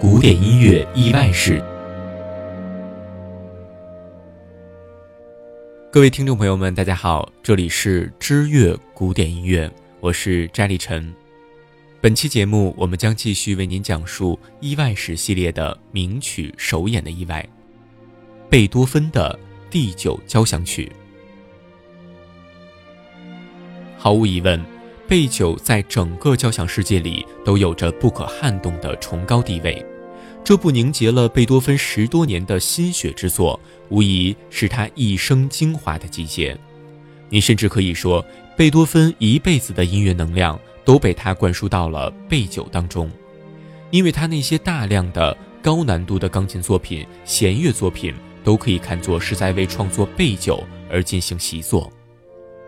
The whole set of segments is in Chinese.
古典音乐意外史。各位听众朋友们，大家好，这里是知乐古典音乐，我是摘立晨。本期节目，我们将继续为您讲述意外史系列的名曲首演的意外——贝多芬的第九交响曲。毫无疑问，贝九在整个交响世界里都有着不可撼动的崇高地位。这部凝结了贝多芬十多年的心血之作，无疑是他一生精华的集结。你甚至可以说，贝多芬一辈子的音乐能量都被他灌输到了贝九当中，因为他那些大量的高难度的钢琴作品、弦乐作品，都可以看作是在为创作贝九而进行习作。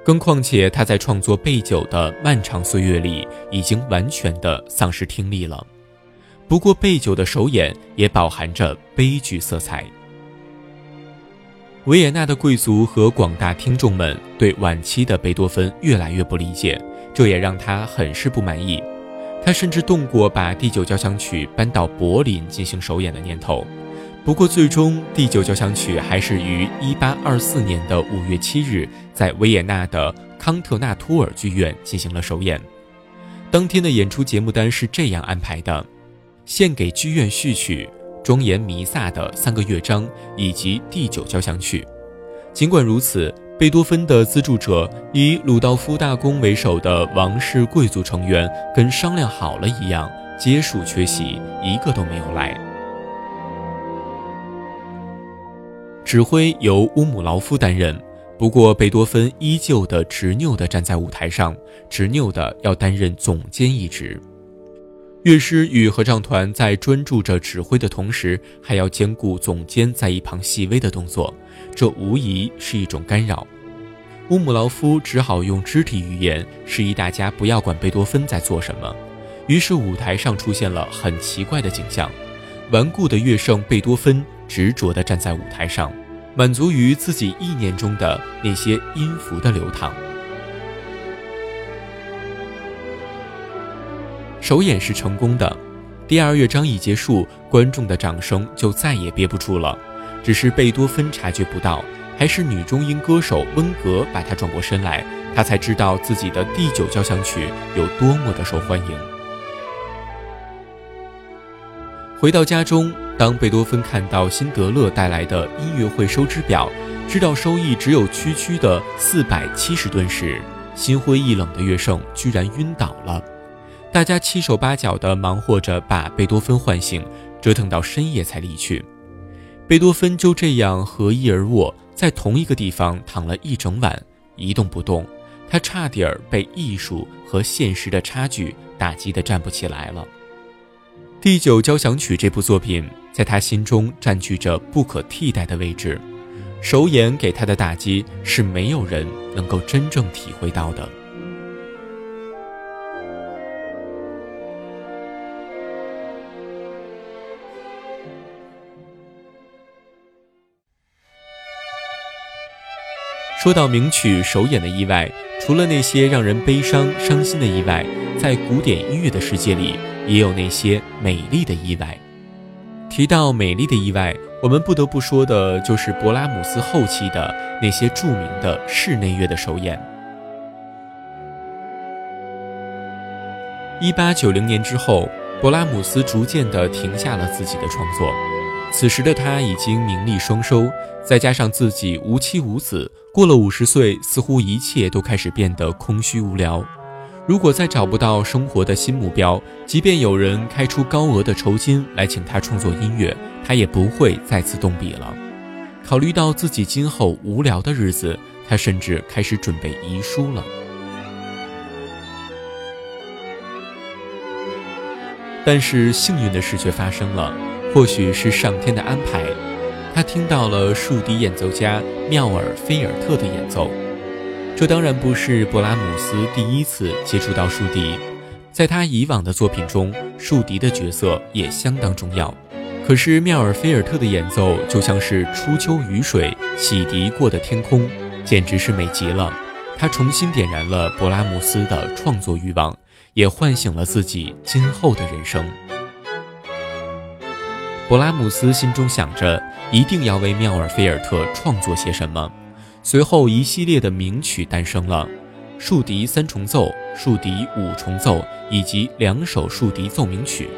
更况且，他在创作贝九的漫长岁月里，已经完全的丧失听力了。不过，贝九的首演也饱含着悲剧色彩。维也纳的贵族和广大听众们对晚期的贝多芬越来越不理解，这也让他很是不满意。他甚至动过把第九交响曲搬到柏林进行首演的念头。不过，最终第九交响曲还是于1824年的5月7日在维也纳的康特纳图尔剧院进行了首演。当天的演出节目单是这样安排的。献给剧院序曲、庄严弥撒的三个乐章以及第九交响曲。尽管如此，贝多芬的资助者以鲁道夫大公为首的王室贵族成员跟商量好了一样，皆数缺席，一个都没有来。指挥由乌姆劳夫担任，不过贝多芬依旧的执拗地站在舞台上，执拗地要担任总监一职。乐师与合唱团在专注着指挥的同时，还要兼顾总监在一旁细微的动作，这无疑是一种干扰。乌姆劳夫只好用肢体语言示意大家不要管贝多芬在做什么。于是舞台上出现了很奇怪的景象：顽固的乐圣贝多芬执着地站在舞台上，满足于自己意念中的那些音符的流淌。首演是成功的，第二乐章一结束，观众的掌声就再也憋不住了。只是贝多芬察觉不到，还是女中音歌手温格把他转过身来，他才知道自己的第九交响曲有多么的受欢迎。回到家中，当贝多芬看到辛德勒带来的音乐会收支表，知道收益只有区区的四百七十吨时，心灰意冷的乐圣居然晕倒了。大家七手八脚地忙活着把贝多芬唤醒，折腾到深夜才离去。贝多芬就这样合衣而卧，在同一个地方躺了一整晚，一动不动。他差点儿被艺术和现实的差距打击得站不起来了。第九交响曲这部作品在他心中占据着不可替代的位置，首演给他的打击是没有人能够真正体会到的。说到名曲首演的意外，除了那些让人悲伤伤心的意外，在古典音乐的世界里，也有那些美丽的意外。提到美丽的意外，我们不得不说的就是勃拉姆斯后期的那些著名的室内乐的首演。一八九零年之后，勃拉姆斯逐渐地停下了自己的创作。此时的他已经名利双收，再加上自己无妻无子，过了五十岁，似乎一切都开始变得空虚无聊。如果再找不到生活的新目标，即便有人开出高额的酬金来请他创作音乐，他也不会再次动笔了。考虑到自己今后无聊的日子，他甚至开始准备遗书了。但是幸运的事却发生了。或许是上天的安排，他听到了竖笛演奏家妙尔菲尔特的演奏。这当然不是勃拉姆斯第一次接触到竖笛，在他以往的作品中，竖笛的角色也相当重要。可是妙尔菲尔特的演奏就像是初秋雨水洗涤过的天空，简直是美极了。他重新点燃了勃拉姆斯的创作欲望，也唤醒了自己今后的人生。勃拉姆斯心中想着，一定要为妙尔菲尔特创作些什么。随后，一系列的名曲诞生了：竖笛三重奏、竖笛五重奏以及两首竖笛奏鸣曲。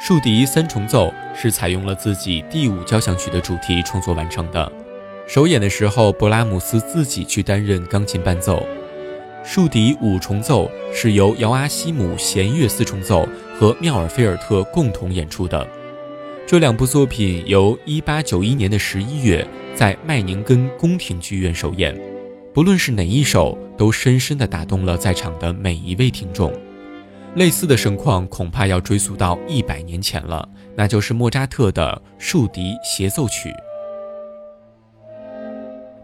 竖笛三重奏是采用了自己第五交响曲的主题创作完成的。首演的时候，勃拉姆斯自己去担任钢琴伴奏。竖笛五重奏是由姚阿西姆弦乐四重奏和妙尔菲尔特共同演出的。这两部作品由1891年的11月在麦宁根宫廷剧院首演，不论是哪一首，都深深地打动了在场的每一位听众。类似的盛况恐怕要追溯到一百年前了，那就是莫扎特的竖笛协奏曲。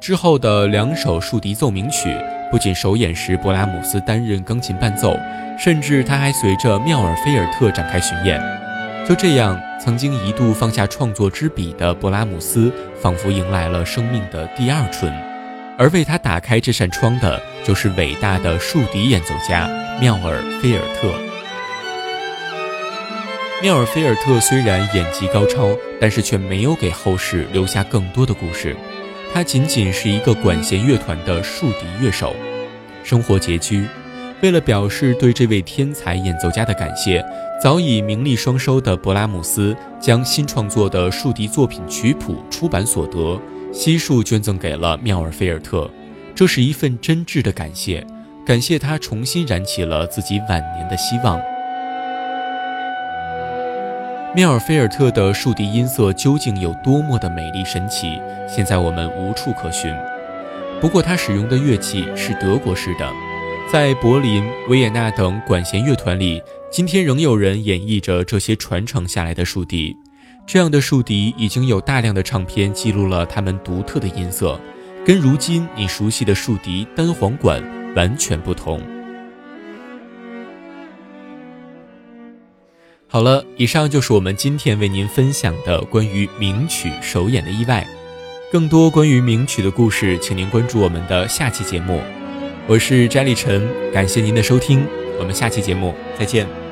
之后的两首竖笛奏鸣曲，不仅首演时勃拉姆斯担任钢琴伴奏，甚至他还随着妙尔菲尔特展开巡演。就这样，曾经一度放下创作之笔的勃拉姆斯，仿佛迎来了生命的第二春。而为他打开这扇窗的，就是伟大的竖笛演奏家妙尔菲尔特。妙尔菲尔特虽然演技高超，但是却没有给后世留下更多的故事。他仅仅是一个管弦乐团的竖笛乐手，生活拮据。为了表示对这位天才演奏家的感谢，早已名利双收的勃拉姆斯将新创作的竖笛作品曲谱出版所得悉数捐赠给了妙尔菲尔特。这是一份真挚的感谢，感谢他重新燃起了自己晚年的希望。妙尔菲尔特的竖笛音色究竟有多么的美丽神奇，现在我们无处可寻。不过他使用的乐器是德国式的。在柏林、维也纳等管弦乐团里，今天仍有人演绎着这些传承下来的竖笛。这样的竖笛已经有大量的唱片记录了它们独特的音色，跟如今你熟悉的竖笛单簧管完全不同。好了，以上就是我们今天为您分享的关于名曲首演的意外。更多关于名曲的故事，请您关注我们的下期节目。我是詹立晨，感谢您的收听，我们下期节目再见。